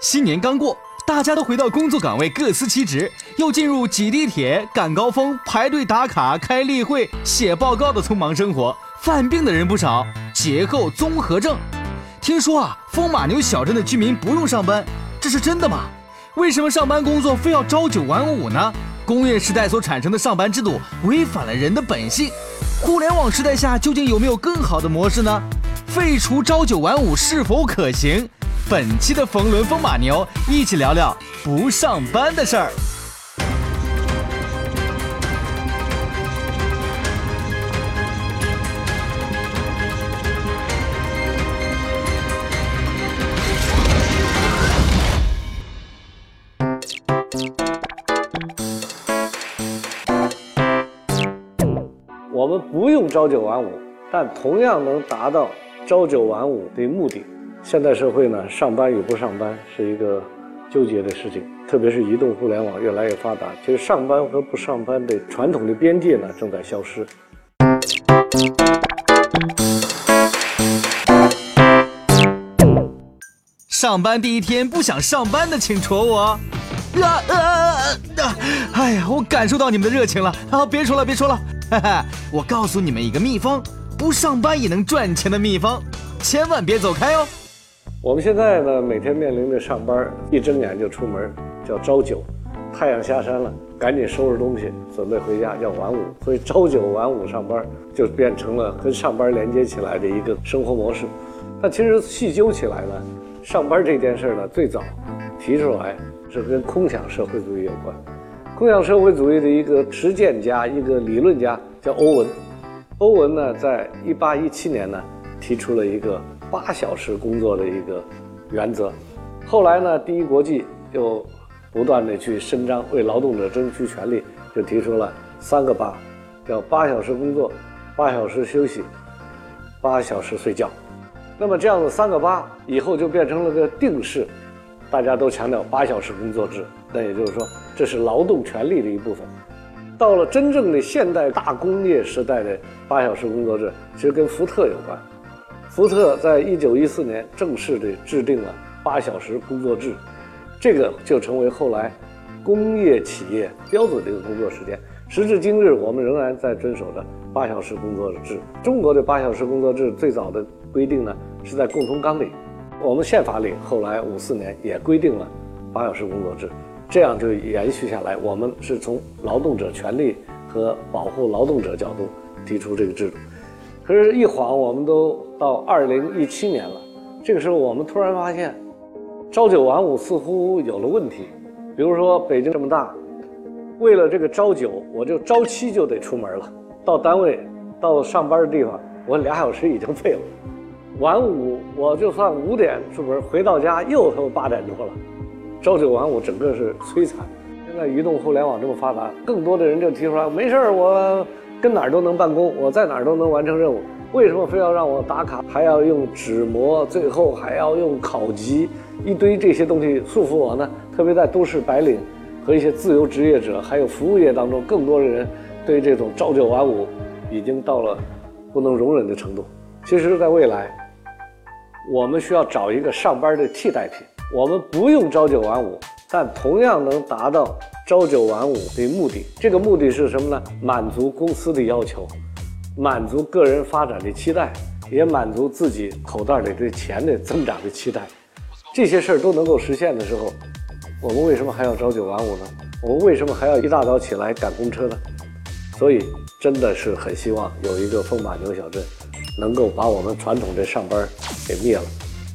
新年刚过，大家都回到工作岗位，各司其职，又进入挤地铁、赶高峰、排队打卡、开例会、写报告的匆忙生活。犯病的人不少，节后综合症。听说啊，风马牛小镇的居民不用上班，这是真的吗？为什么上班工作非要朝九晚五呢？工业时代所产生的上班制度违反了人的本性。互联网时代下，究竟有没有更好的模式呢？废除朝九晚五是否可行？本期的冯仑风马牛，一起聊聊不上班的事儿。我们不用朝九晚五，但同样能达到朝九晚五的目的。现代社会呢，上班与不上班是一个纠结的事情，特别是移动互联网越来越发达，其实上班和不上班的传统的边界呢正在消失。上班第一天不想上班的，请戳我。啊啊啊！哎呀，我感受到你们的热情了啊！别说了，别说了，哈哈！我告诉你们一个秘方，不上班也能赚钱的秘方，千万别走开哦。我们现在呢，每天面临着上班，一睁眼就出门，叫朝九；太阳下山了，赶紧收拾东西，准备回家，叫晚五。所以朝九晚五上班就变成了跟上班连接起来的一个生活模式。但其实细究起来呢，上班这件事呢，最早提出来是跟空想社会主义有关。空想社会主义的一个实践家、一个理论家叫欧文。欧文呢，在一八一七年呢，提出了一个。八小时工作的一个原则，后来呢，第一国际又不断的去伸张，为劳动者争取权利，就提出了三个八，叫八小时工作，八小时休息，八小时睡觉。那么这样的三个八以后就变成了个定式，大家都强调八小时工作制。那也就是说，这是劳动权利的一部分。到了真正的现代大工业时代的八小时工作制，其实跟福特有关。福特在一九一四年正式的制定了八小时工作制，这个就成为后来工业企业标准的一个工作时间。时至今日，我们仍然在遵守着八小时工作制。中国的八小时工作制最早的规定呢，是在共同纲领，我们宪法里后来五四年也规定了八小时工作制，这样就延续下来。我们是从劳动者权利和保护劳动者角度提出这个制度。可是，一晃我们都到二零一七年了。这个时候，我们突然发现，朝九晚五似乎有了问题。比如说，北京这么大，为了这个朝九，我就朝七就得出门了，到单位、到上班的地方，我俩小时已经废了。晚五，我就算五点出门，回到家又他妈八点多了。朝九晚五，整个是摧残。现在移动互联网这么发达，更多的人就提出来，没事儿，我。跟哪儿都能办公，我在哪儿都能完成任务。为什么非要让我打卡，还要用纸模，最后还要用考级，一堆这些东西束缚我呢？特别在都市白领和一些自由职业者，还有服务业当中，更多的人对这种朝九晚五已经到了不能容忍的程度。其实，在未来，我们需要找一个上班的替代品。我们不用朝九晚五，但同样能达到。朝九晚五的目的，这个目的是什么呢？满足公司的要求，满足个人发展的期待，也满足自己口袋里的钱的增长的期待。这些事儿都能够实现的时候，我们为什么还要朝九晚五呢？我们为什么还要一大早起来赶公车呢？所以，真的是很希望有一个风马牛小镇，能够把我们传统的上班给灭了，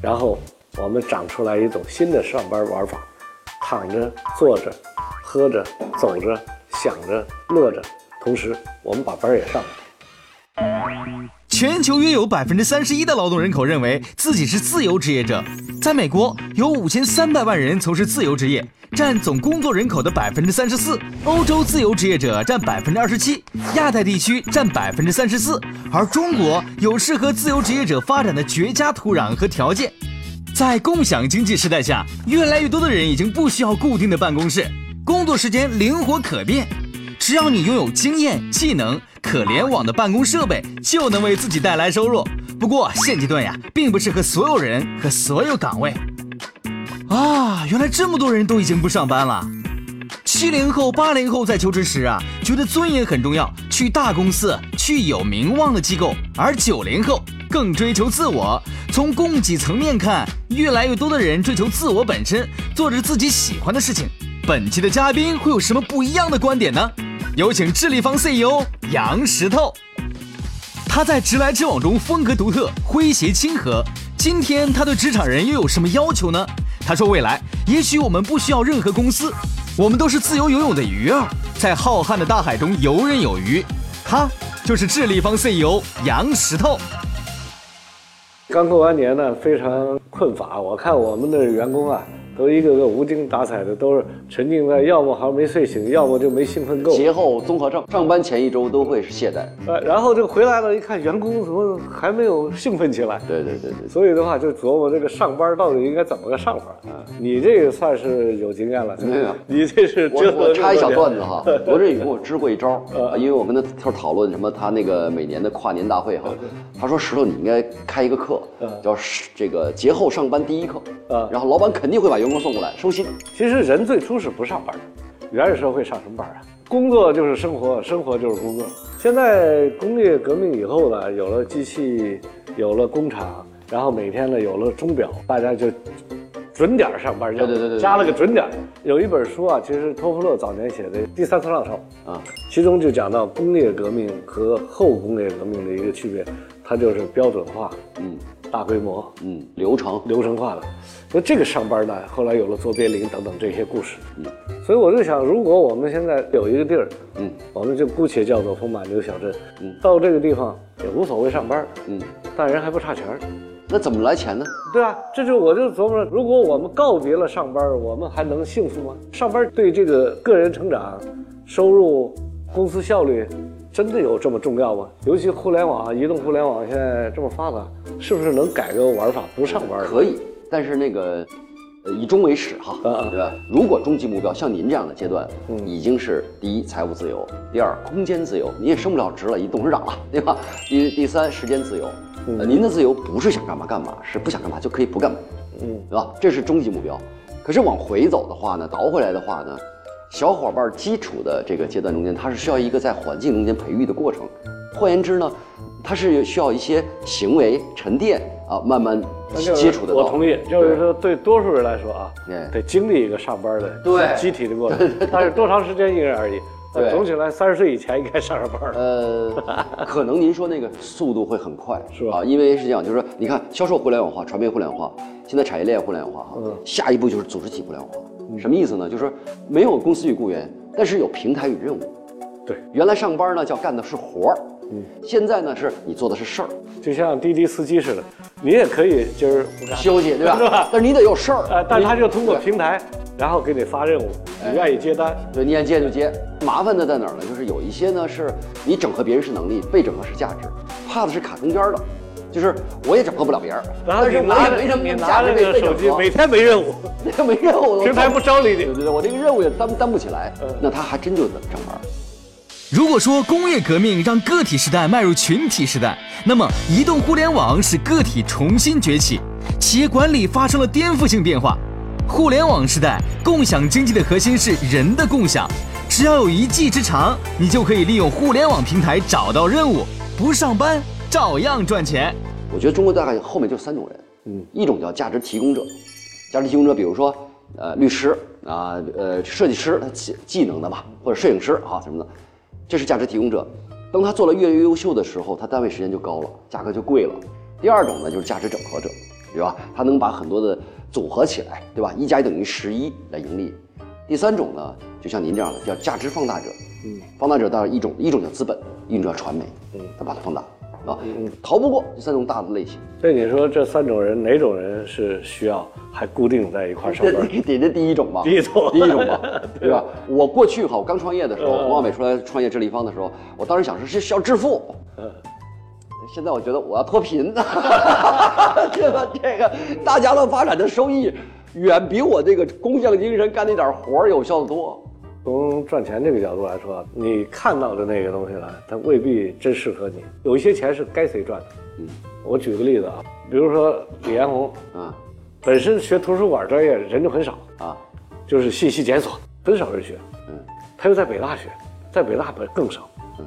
然后我们长出来一种新的上班玩法，躺着坐着。喝着，走着，想着，乐着，同时我们把班也上了。全球约有百分之三十一的劳动人口认为自己是自由职业者。在美国，有五千三百万人从事自由职业，占总工作人口的百分之三十四。欧洲自由职业者占百分之二十七，亚太地区占百分之三十四。而中国有适合自由职业者发展的绝佳土壤和条件。在共享经济时代下，越来越多的人已经不需要固定的办公室。工作时间灵活可变，只要你拥有经验、技能、可联网的办公设备，就能为自己带来收入。不过现阶段呀，并不适合所有人和所有岗位。啊，原来这么多人都已经不上班了。七零后、八零后在求职时啊，觉得尊严很重要，去大公司，去有名望的机构；而九零后更追求自我。从供给层面看，越来越多的人追求自我本身，做着自己喜欢的事情。本期的嘉宾会有什么不一样的观点呢？有请智立方 CEO 杨石头。他在直来直往中风格独特，诙谐亲和。今天他对职场人又有什么要求呢？他说：“未来也许我们不需要任何公司，我们都是自由游泳的鱼儿，在浩瀚的大海中游刃有余。”他就是智立方 CEO 杨石头。刚过完年呢，非常困乏。我看我们的员工啊。都一个个无精打采的，都是沉浸在要么还没睡醒，要么就没兴奋够。节后综合症，上班前一周都会是懈怠。呃，然后就回来了，一看员工怎么还没有兴奋起来？对对对对。所以的话，就琢磨这个上班到底应该怎么个上法啊？你这个算是有经验了，没有？你这是我我插一小段子哈，罗振宇跟我支过一招，因为我跟他他讨论什么，他那个每年的跨年大会哈，他说石头你应该开一个课，叫这个节后上班第一课，然后老板肯定会把员工送过来收心。其实人最初是不上班的，原始社会上什么班啊？工作就是生活，生活就是工作。现在工业革命以后呢，有了机器，有了工厂，然后每天呢有了钟表，大家就准点上班。对对对对，加了个准点。有一本书啊，其实托夫勒早年写的《第三次浪潮》啊，其中就讲到工业革命和后工业革命的一个区别，它就是标准化，嗯，大规模，嗯，流程流程化的。那这个上班呢，后来有了卓别林等等这些故事，嗯，所以我就想，如果我们现在有一个地儿，嗯，我们就姑且叫做风马牛小镇，嗯，到这个地方也无所谓上班，嗯，但人还不差钱儿，那怎么来钱呢？对啊，这就我就琢磨，如果我们告别了上班，我们还能幸福吗？上班对这个个人成长、收入、公司效率，真的有这么重要吗？尤其互联网、移动互联网现在这么发达，是不是能改个玩法，不上班？可以。但是那个，呃，以终为始哈，对吧？如果终极目标像您这样的阶段，已经是第一财务自由，第二空间自由，你也升不了职了，一董事长了，对吧？第第三时间自由，呃，您的自由不是想干嘛干嘛，是不想干嘛就可以不干嘛，嗯，对吧？这是终极目标。可是往回走的话呢，倒回来的话呢，小伙伴基础的这个阶段中间，它是需要一个在环境中间培育的过程。换言之呢，它是需要一些行为沉淀啊，慢慢。接触的我同意，就是说对多数人来说啊，得经历一个上班的对集体的过程，但是多长时间因人而异。对总体来，三十岁以前应该上上班了呃，可能您说那个速度会很快，是吧？因为是这样，就是说，你看销售互联网化、传媒互联网化，现在产业链互联网化哈，下一步就是组织体互联网化。什么意思呢？就是说没有公司与雇员，但是有平台与任务。对，原来上班呢叫干的是活儿。嗯，现在呢是你做的是事儿，就像滴滴司机似的，你也可以就是休息，对吧？是吧？但是你得有事儿，呃，但他就通过平台，然后给你发任务，你愿意接单，对，你愿意接就接。麻烦的在哪儿呢？就是有一些呢是你整合别人是能力，被整合是价值，怕的是卡中间的，就是我也整合不了别人，然后你拿没什么拿着那个手机，每天没任务，没任务，平台不招理你，对对对，我这个任务也担担不起来，那他还真就整班。如果说工业革命让个体时代迈入群体时代，那么移动互联网使个体重新崛起，企业管理发生了颠覆性变化。互联网时代，共享经济的核心是人的共享。只要有一技之长，你就可以利用互联网平台找到任务，不上班照样赚钱。我觉得中国大概后面就三种人，嗯，一种叫价值提供者，价值提供者，比如说呃律师啊，呃设计师他技技能的吧，或者摄影师啊什么的。这是价值提供者，当他做了越来越优秀的时候，他单位时间就高了，价格就贵了。第二种呢，就是价值整合者，对吧？他能把很多的组合起来，对吧？一加一等于十一来盈利。第三种呢，就像您这样的，叫价值放大者。嗯，放大者当然一种，一种叫资本，一种叫传媒。嗯，他把它放大。啊，逃不过这三种大的类型。所以你说这三种人哪种人是需要还固定在一块上班？点这第一种吧，第一种，第一种吧，对吧？我过去哈，我刚创业的时候，王小美出来创业智立方的时候，我当时想是是需要致富。嗯，现在我觉得我要脱贫，对吧？这个大家乐发展的收益远比我这个工匠精神干那点活儿有效的多。从赚钱这个角度来说，你看到的那个东西呢，它未必真适合你。有一些钱是该谁赚的。嗯，我举个例子啊，比如说李彦宏啊，本身学图书馆专业人就很少，啊，就是信息检索很少人学。嗯，他又在北大学，在北大本更少。嗯，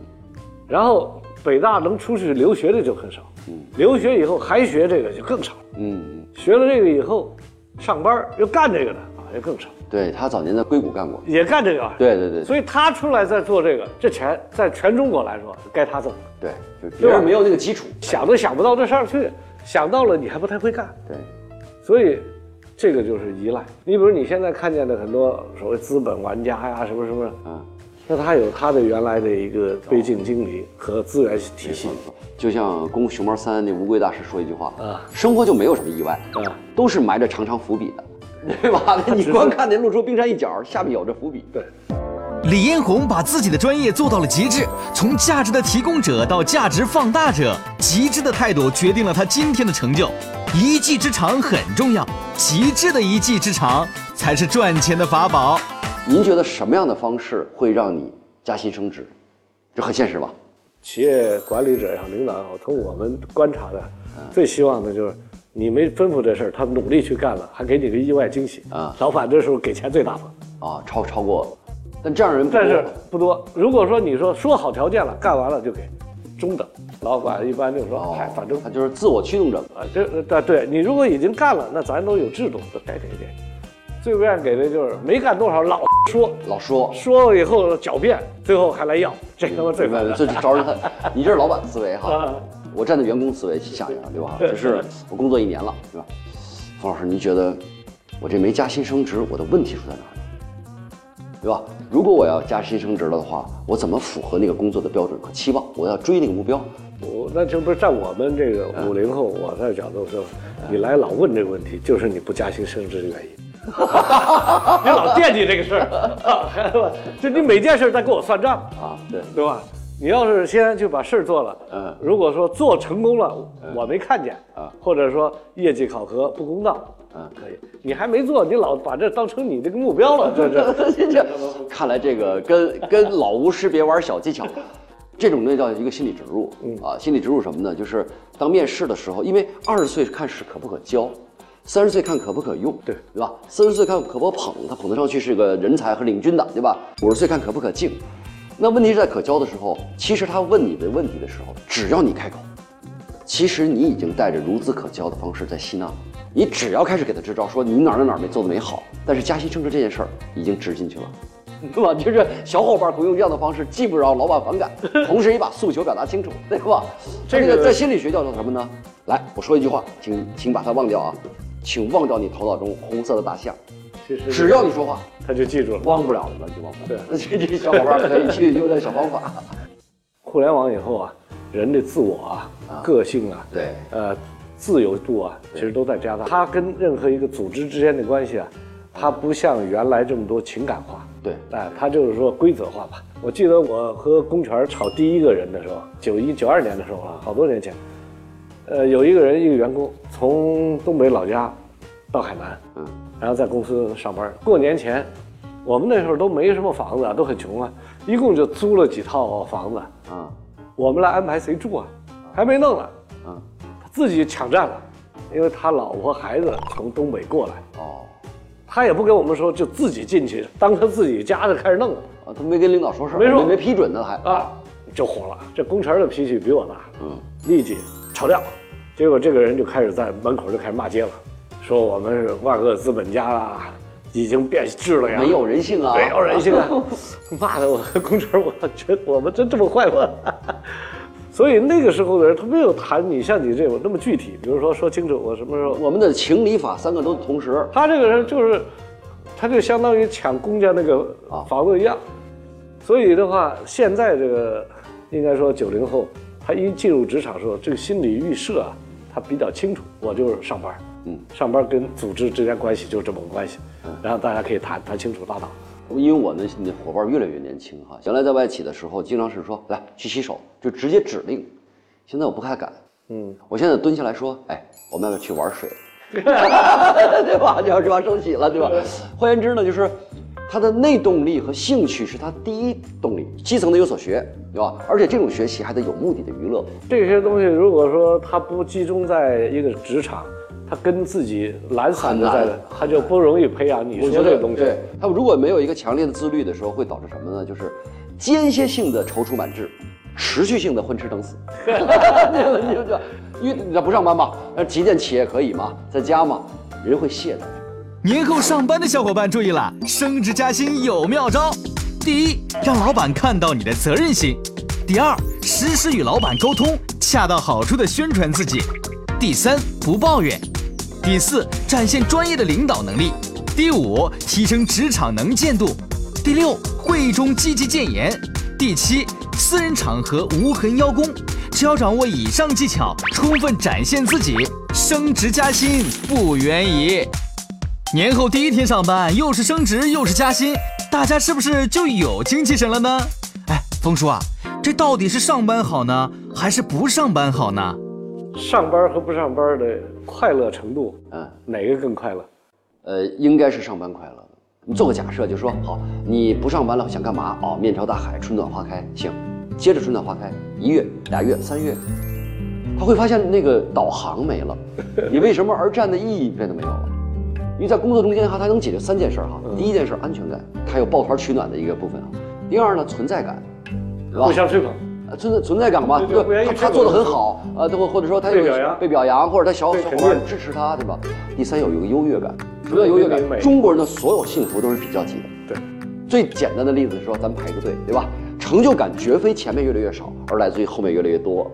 然后北大能出去留学的就很少。嗯，留学以后还学这个就更少。嗯嗯，学了这个以后，上班又干这个的啊，就更少，对他早年在硅谷干过。也干这个啊。对对对所以他出来在做这个，这钱在全中国来说该他挣。对，就别人没有那个基础。想都想不到这事儿去，想到了你还不太会干，对，所以这个就是依赖。你比如你现在看见的很多所谓资本玩家呀，什么什么，嗯，那他有他的原来的一个背景经理和资源体系就像《功夫熊猫三》那乌龟大师说一句话啊生活就没有什么意外啊，都是埋着长长伏笔的，对吧？你光看那露出冰山一角，下面有着伏笔。对，李彦宏把自己的专业做到了极致，从价值的提供者到价值放大者，极致的态度决定了他今天的成就。一技之长很重要，极致的一技之长才是赚钱的法宝。您觉得什么样的方式会让你加薪升职？这很现实吧？企业管理者也好，领导也好，从我们观察的，最希望的就是你没吩咐这事儿，他努力去干了，还给你个意外惊喜啊老板这时候给钱最大方。啊，超超过，但这样人不但是不多。如果说你说说好条件了，干完了就给，中等。老板一般就说，哦嗨，反正他就是自我驱动者。啊，这对对，你如果已经干了，那咱都有制度，都该给给。最不愿意给的就是没干多少，老说老说，说了以后狡辩，最后还来要，这他妈最烦这了。招人恨。你这是老板思维哈啊，我站在员工思维去想一想，对吧？就是我工作一年了，对吧？冯老师，您觉得我这没加薪升职，我的问题出在哪里？对吧？如果我要加薪升职了的话，我怎么符合那个工作的标准和期望？我要追那个目标。我那这不是站我们这个五零后，我在角度说，你来老问这个问题，就是你不加薪升职的原因。你老惦记这个事儿，啊 就你每件事儿在跟我算账。啊，对，对吧？你要是先就把事儿做了，嗯如果说做成功了，我没看见啊或者说业绩考核不公道，嗯可以，你还没做，你老把这当成你这个目标了，这 这这看来这个跟跟老吴识别玩小技巧，这种东西叫一个心理植入。啊，心理植入什么呢？就是当面试的时候，因为二十岁看是可不可教，三十岁看可不可用，对对吧？四十岁看可不可捧，他捧得上去是个人才和领军的，对吧？五十岁看可不可敬。那问题是在可交的时候，其实他问你的问题的时候，只要你开口，其实你已经带着孺子可教的方式在吸纳。你只要开始给他支招，说你哪儿哪儿哪儿没做的没好，但是加薪升职这件事儿已经植进去了，对吧？就是小伙伴会用这样的方式，既不让老板反感，同时也把诉求表达清楚，对吧？这个这个在心理学叫做什么呢？来，我说一句话，请请把它忘掉啊，请忘掉你头脑中红色的大象，只要你说话，他就记住了。忘不了了就忘不了。这这小伙伴可以去用点小方法。互联网以后啊，人的自我啊、个性啊，对呃，自由度啊，其实都在加大。它跟任何一个组织之间的关系啊，它不像原来这么多情感化。对哎，它就是说规则化吧。我记得我和龚泉炒第一个人的时候，九一九二年的时候啊，好多年前，呃，有一个人一个员工从东北老家到海南，嗯，然后在公司上班。过年前，我们那时候都没什么房子啊，都很穷啊，一共就租了几套房子。啊，我们来安排谁住啊？还没弄呢，嗯，他自己抢占了，因为他老婆孩子从东北过来，哦，他也不跟我们说，就自己进去当他自己家的开始弄了啊，他没跟领导说事儿，没说没批准呢还。啊，就火了。这工程的脾气比我大，嗯，立即炒掉。结果这个人就开始在门口就开始骂街了，说我们是万恶资本家啦，已经变质了呀，没有人性啊，没有人性啊！骂的我和工程，我觉得我们真这么坏吗？所以那个时候的人，他没有谈你像你这种那么具体，比如说说清楚我什么时候。我们的情理法三个都同时。他这个人就是，他就相当于抢公家那个啊房子一样。所以的话，现在这个应该说九零后，他一进入职场的时候，这个心理预设啊，他比较清楚，我就是上班，嗯，上班跟组织之间关系就是这么个关系，然后大家可以谈谈清楚拉倒。因为我们的伙伴越来越年轻哈，原来在外企的时候，经常是说来去洗手，就直接指令。现在我不太敢，嗯，我现在蹲下来说，哎，我们要不要去玩水？对吧？就要这把手洗了，对吧？换言之呢，就是他的内动力和兴趣是他第一动力，基层的有所学，对吧？而且这种学习还得有目的的娱乐。这些东西如果说它不集中在一个职场，他跟自己懒散的在的，他就不容易培养你我觉得说这个东西。对他如果没有一个强烈的自律的时候，会导致什么呢？就是间歇性的踌躇满志，持续性的混吃等死。你就这，因为你不上班嘛，那几点起也可以嘛，在家嘛，人会懈怠。年后上班的小伙伴注意了，升职加薪有妙招。第一，让老板看到你的责任心；第二，实时与老板沟通，恰到好处的宣传自己；第三，不抱怨；第四，展现专业的领导能力；第五，提升职场能见度；第六，会议中积极建言；第七，私人场合无痕邀功。只要掌握以上技巧，充分展现自己，升职加薪不远矣。年后第一天上班，又是升职又是加薪，大家是不是就有精气神了呢？哎，峰叔啊，这到底是上班好呢，还是不上班好呢？上班和不上班的快乐程度，嗯，哪个更快乐？呃，应该是上班快乐。你做个假设，就说好，你不上班了，想干嘛？哦，面朝大海，春暖花开，行。接着春暖花开，一月、俩月、三月，他会发现那个导航没了，你为什么而战的意义变得没有了。因为在工作中间哈，它能解决三件事哈。第一件事安全感，它有抱团取暖的一个部分啊。第二呢，存在感，互？相吹捧，呃存在存在感嘛，对他他做的很好呃，或或者说他有被表扬被表扬，或者他小小伙伴支持他，对吧？第三有一个优越感，什么叫优越感？中国人的所有幸福都是比较级的。对，最简单的例子是说，咱们排个队，对吧？成就感绝非前面越来越少，而来自于后面越来越多。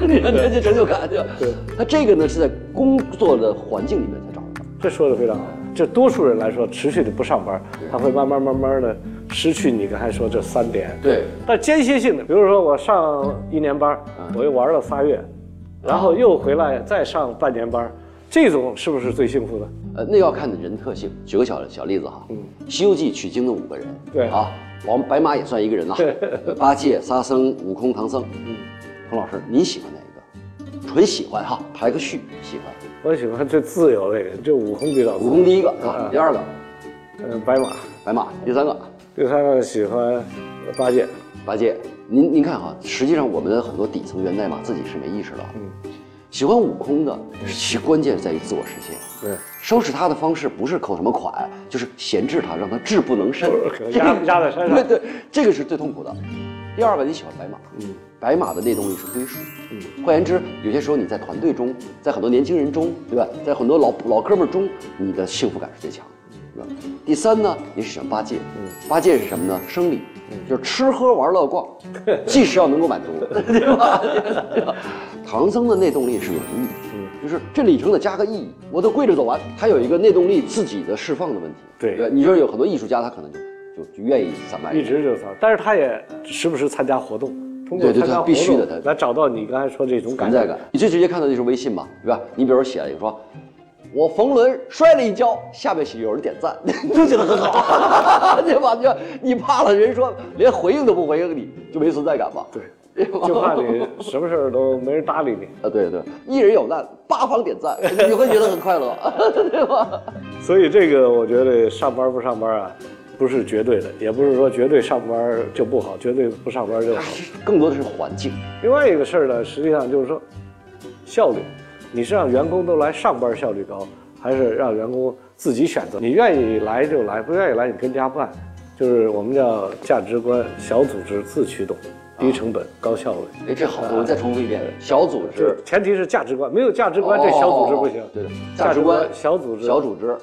你看这这成就感，对吧？对。那这个呢，是在工作的环境里面才找得到。这说的非常好。这多数人来说，持续的不上班，他会慢慢慢慢的失去你刚才说这三点。对，但间歇性的，比如说我上一年班，我又玩了仨月，然后又回来再上半年班，这种是不是最幸福的？呃，那要看你人特性。举个小小例子哈，西游记》取经的五个人，对啊，王白马也算一个人呐，八戒、沙僧、悟空、唐僧。嗯，彭老师，你喜欢哪一个？纯喜欢哈，排个序，喜欢。我喜欢最自由的一个，就悟空比较。悟空第一个啊啊，第二个嗯，白马，白马，第三个第三个喜欢八戒。八戒。您您看哈，实际上我们的很多底层源代码自己是没意识到。嗯，喜欢悟空的，其关键在于自我实现。对，收拾他的方式不是扣什么款，就是闲置他，让他志不能伸。可，压压在山上。对对，这个是最痛苦的。第二个，你喜欢白马，嗯，白马的内动力是归属，嗯，换言之，有些时候你在团队中，在很多年轻人中，对吧，在很多老老哥们儿中，你的幸福感是最强的，第三呢，你是喜欢八戒，嗯，八戒是什么呢？生理，就是吃喝玩乐逛，即使要能够满足，对吧？对 吧唐僧的内动力是有余，嗯，就是这里程得加个意义，我都跪着走完，他有一个内动力自己的释放的问题，对对，你说有很多艺术家，他可能就就就愿意散漫一直就散，但是他也时不时参加活动，通过对对他参加活必须的他动来找到你刚才说这种感在感。你最直接看到的就是微信嘛，对吧？你比如说写了一个说，我冯仑摔了一跤，下面有人点赞，你就觉得很好，对吧？就你怕了，人说连回应都不回应你，就没存在感嘛。对，就怕你什么事儿都没人搭理你。啊，对对，一人有难，八方点赞，你会觉得很快乐，对吧？所以这个我觉得上班不上班啊，不是绝对的，也不是说绝对上班就不好，绝对不上班就好。更多的是环境，另外一个事儿呢，实际上就是说效率，你是让员工都来上班效率高，还是让员工自己选择？你愿意来就来，不愿意来你跟家办，就是我们叫价值观小组织自驱动，低成本高效率。哎，这好，我再重复一遍，小组织，就前提是价值观，没有价值观，这小组织不行。哦对，价值观，小组织小组织，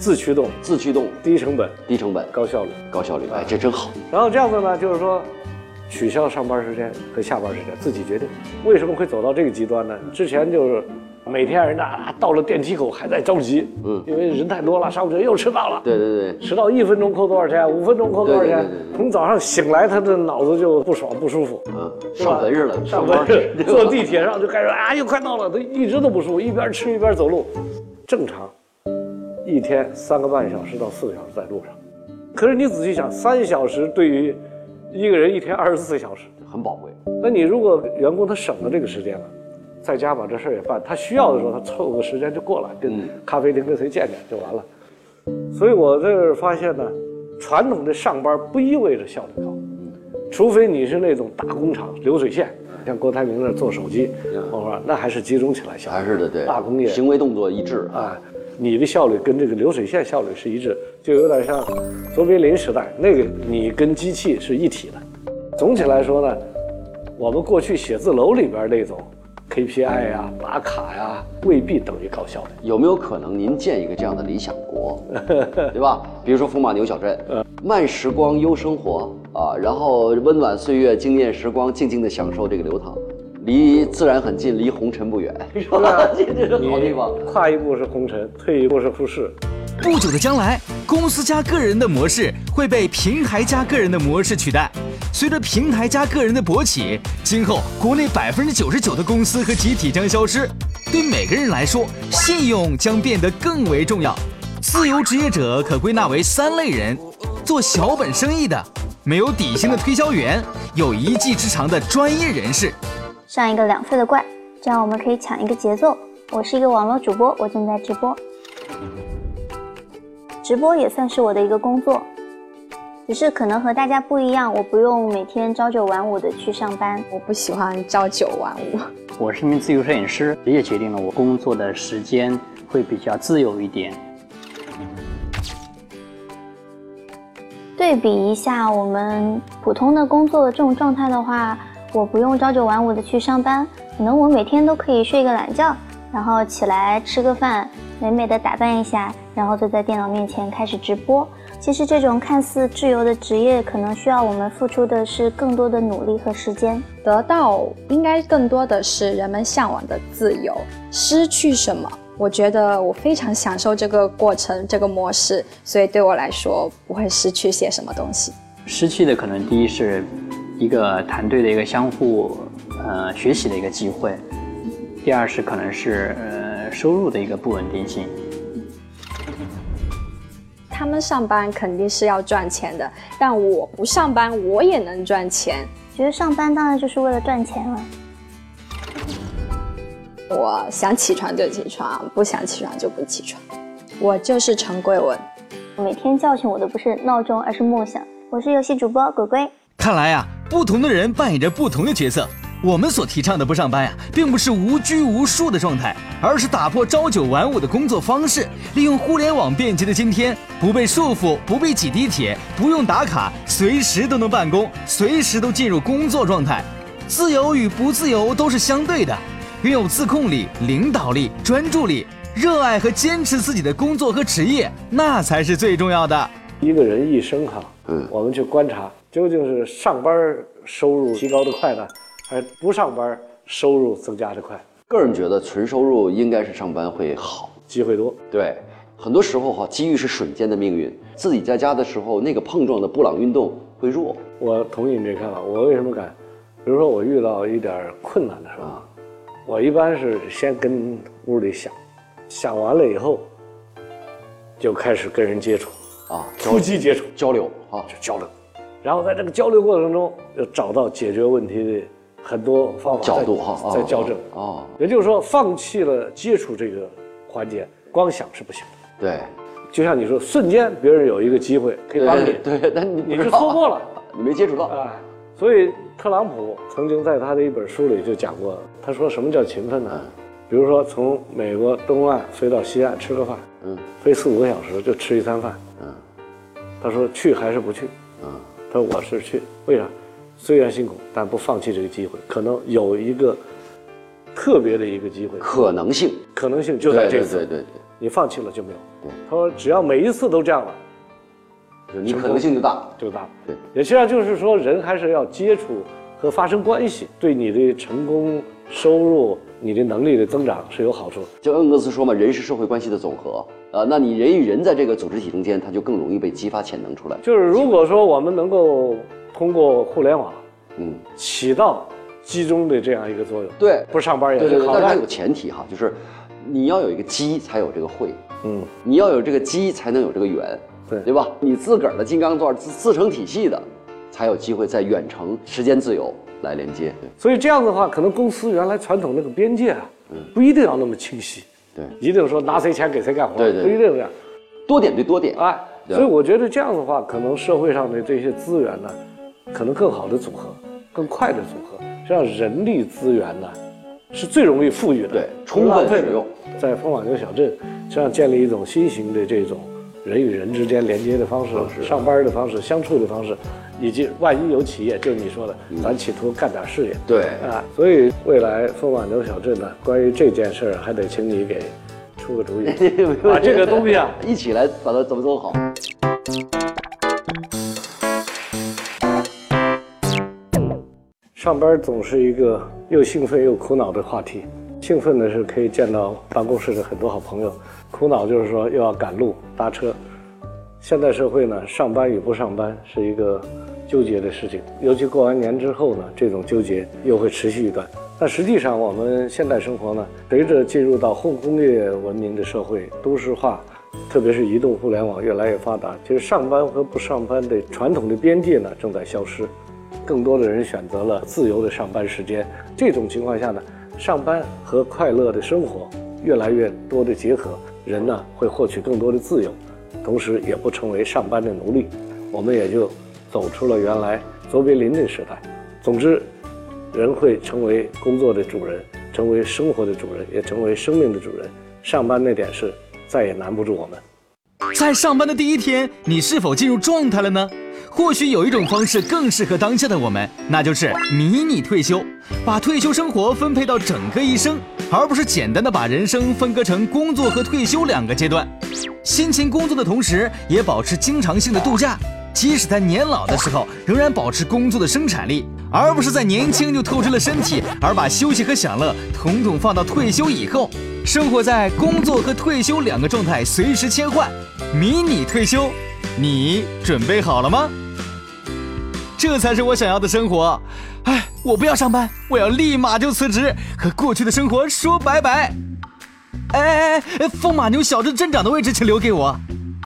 自驱动，自驱动，低成本低成本，高效率。高效率，哎，这真好。然后这样子呢，就是说，取消上班时间和下班时间自己决定。为什么会走到这个极端呢？之前就是每天人家啊到了电梯口还在着急，嗯因为人太多了，上不去又迟到了。对对对，迟到一分钟扣多少钱？五分钟扣多少钱从早上醒来，他的脑子就不爽不舒服。嗯，上坟似的，上班班对吧坐地铁上就开始啊，又快到了，他一直都不舒服，一边吃一边走路，正常，一天三个半小时到四个小时在路上。可是你仔细想，三小时对于一个人一天二十四小时，很宝贵。那你如果员工他省了这个时间了，在家把这事儿也办，他需要的时候他凑个时间就过来，跟嗯咖啡厅跟谁见见就完了。所以我这儿发现呢，传统的上班不意味着效率高，除非你是那种大工厂流水线，像郭台铭那儿做手机，我说那还是集中起来效率，还是的，对，大工业行为动作一致啊。啊，你的效率跟这个流水线效率是一致，就有点像卓别林时代那个你跟机器是一体的。总体来说呢，我们过去写字楼里边那种 KPI 呀、打卡呀，未必等于高效的。有没有可能您建一个这样的理想国，对吧？比如说风马牛小镇，慢时光优生活啊，然后温暖岁月惊艳时光，静静的享受这个流淌，离自然很近，离红尘不远，是吧？这这是好地方。跨一步是红尘，退一步是富士。不久的将来，公司加个人的模式会被平台加个人的模式取代。随着平台加个人的勃起，今后国内百分之九十九的公司和集体将消失。对每个人来说，信用将变得更为重要。自由职业者可归纳为三类人：做小本生意的、没有底薪的推销员、有一技之长的专业人士。上一个两岁的怪，这样我们可以抢一个节奏。我是一个网络主播，我正在直播。直播也算是我的一个工作，只是可能和大家不一样，我不用每天朝九晚五的去上班。我不喜欢朝九晚五。我是一名自由摄影师，也决定了我工作的时间会比较自由一点。对比一下我们普通的工作的这种状态的话，我不用朝九晚五的去上班，可能我每天都可以睡个懒觉，然后起来吃个饭，美美的打扮一下。然后坐在电脑面前开始直播。其实这种看似自由的职业，可能需要我们付出的是更多的努力和时间。得到应该更多的是人们向往的自由。失去什么？我觉得我非常享受这个过程，这个模式，所以对我来说不会失去些什么东西。失去的可能第一是一个团队的一个相互呃学习的一个机会，第二是可能是呃收入的一个不稳定性。他们上班肯定是要赚钱的，但我不上班我也能赚钱。觉得上班当然就是为了赚钱了。我想起床就起床，不想起床就不起床。我就是陈桂文。每天叫醒我的不是闹钟，而是梦想。我是游戏主播鬼鬼。看来啊，不同的人扮演着不同的角色。我们所提倡的不上班呀，并不是无拘无束的状态，而是打破朝九晚五的工作方式，利用互联网便捷的今天，不被束缚，不必挤地铁，不用打卡，随时都能办公，随时都进入工作状态。自由与不自由都是相对的，拥有自控力、领导力、专注力、热爱和坚持自己的工作和职业，那才是最重要的。一个人一生哈，嗯，我们去观察，究竟是上班收入提高的快呢？而不上班，收入增加的快。个人觉得纯收入应该是上班会好，机会多。对，很多时候哈，机遇是瞬间的命运。自己在家的时候，那个碰撞的布朗运动会弱。我同意你这看法。我为什么敢？比如说我遇到一点困难的时候，我一般是先跟屋里想，想完了以后，就开始跟人接触啊，突击接触交流啊，就交流。然后在这个交流过程中，又找到解决问题的。很多方法角度哈，在校正。啊，也就是说，放弃了接触这个环节，光想是不行的。对，就像你说，瞬间别人有一个机会可以帮你，对，但你你是错过了，你没接触到。啊。所以特朗普曾经在他的一本书里就讲过，他说什么叫勤奋呢？比如说从美国东岸飞到西岸吃个饭，嗯，飞四五个小时就吃一餐饭，嗯，他说去还是不去？嗯，他说我是去，为啥？虽然辛苦，但不放弃这个机会，可能有一个特别的一个机会，可能性，可能性就在这次。对对对，你放弃了就没有。对他说，只要每一次都这样了，你可能性就大，就大。对，也实际上就是说，人还是要接触和发生关系，对你的成功、收入、你的能力的增长是有好处。就恩格斯说嘛，人是社会关系的总和呃。那你人与人在这个组织体中间，他就更容易被激发潜能出来。就是如果说我们能够。通过互联网，嗯，起到集中的这样一个作用。对，不上班也是好。但是它有前提哈，就是你要有一个机，才有这个会。嗯，你要有这个机，才能有这个缘。对，对吧？你自个儿的金刚钻自自成体系的，才有机会在远程、时间自由来连接。对，所以这样的话，可能公司原来传统那个边界啊，嗯，不一定要那么清晰。对，一定说拿谁钱给谁干活。对对，不一定这样。多点对多点。哎，所以我觉得这样的话，可能社会上的这些资源呢。可能更好的组合，更快的组合，实际上人力资源呢是最容易富裕的，对充分使用。在风马牛小镇，实际上建立一种新型的这种人与人之间连接的方式、上班的方式、相处的方式，以及万一有企业，就是你说的，咱企图干点事业。对啊，所以未来风马牛小镇呢，关于这件事儿，还得请你给出个主意，把这个东西啊，一起来把它怎么做好。上班总是一个又兴奋又苦恼的话题。兴奋的是可以见到办公室的很多好朋友，苦恼就是说又要赶路搭车。现代社会呢，上班与不上班是一个纠结的事情，尤其过完年之后呢，这种纠结又会持续一段。但实际上，我们现代生活呢，随着进入到后工业文明的社会，都市化，特别是移动互联网越来越发达，其实上班和不上班的传统的边界呢正在消失，更多的人选择了自由的上班时间。这种情况下呢，上班和快乐的生活越来越多的结合，人呢会获取更多的自由，同时也不成为上班的奴隶，我们也就走出了原来卓别林的时代。总之，人会成为工作的主人，成为生活的主人，也成为生命的主人。上班那点事再也难不住我们。在上班的第一天，你是否进入状态了呢？或许有一种方式更适合当下的我们，那就是迷你退休，把退休生活分配到整个一生，而不是简单的把人生分割成工作和退休两个阶段。辛勤工作的同时，也保持经常性的度假，即使在年老的时候，仍然保持工作的生产力，而不是在年轻就透支了身体，而把休息和享乐统统放到退休以后。生活在工作和退休两个状态随时切换，迷你退休，你准备好了吗？这才是我想要的生活。哎，我不要上班，我要立马就辞职，和过去的生活说拜拜。哎哎哎，风马牛小镇镇长的位置请留给我。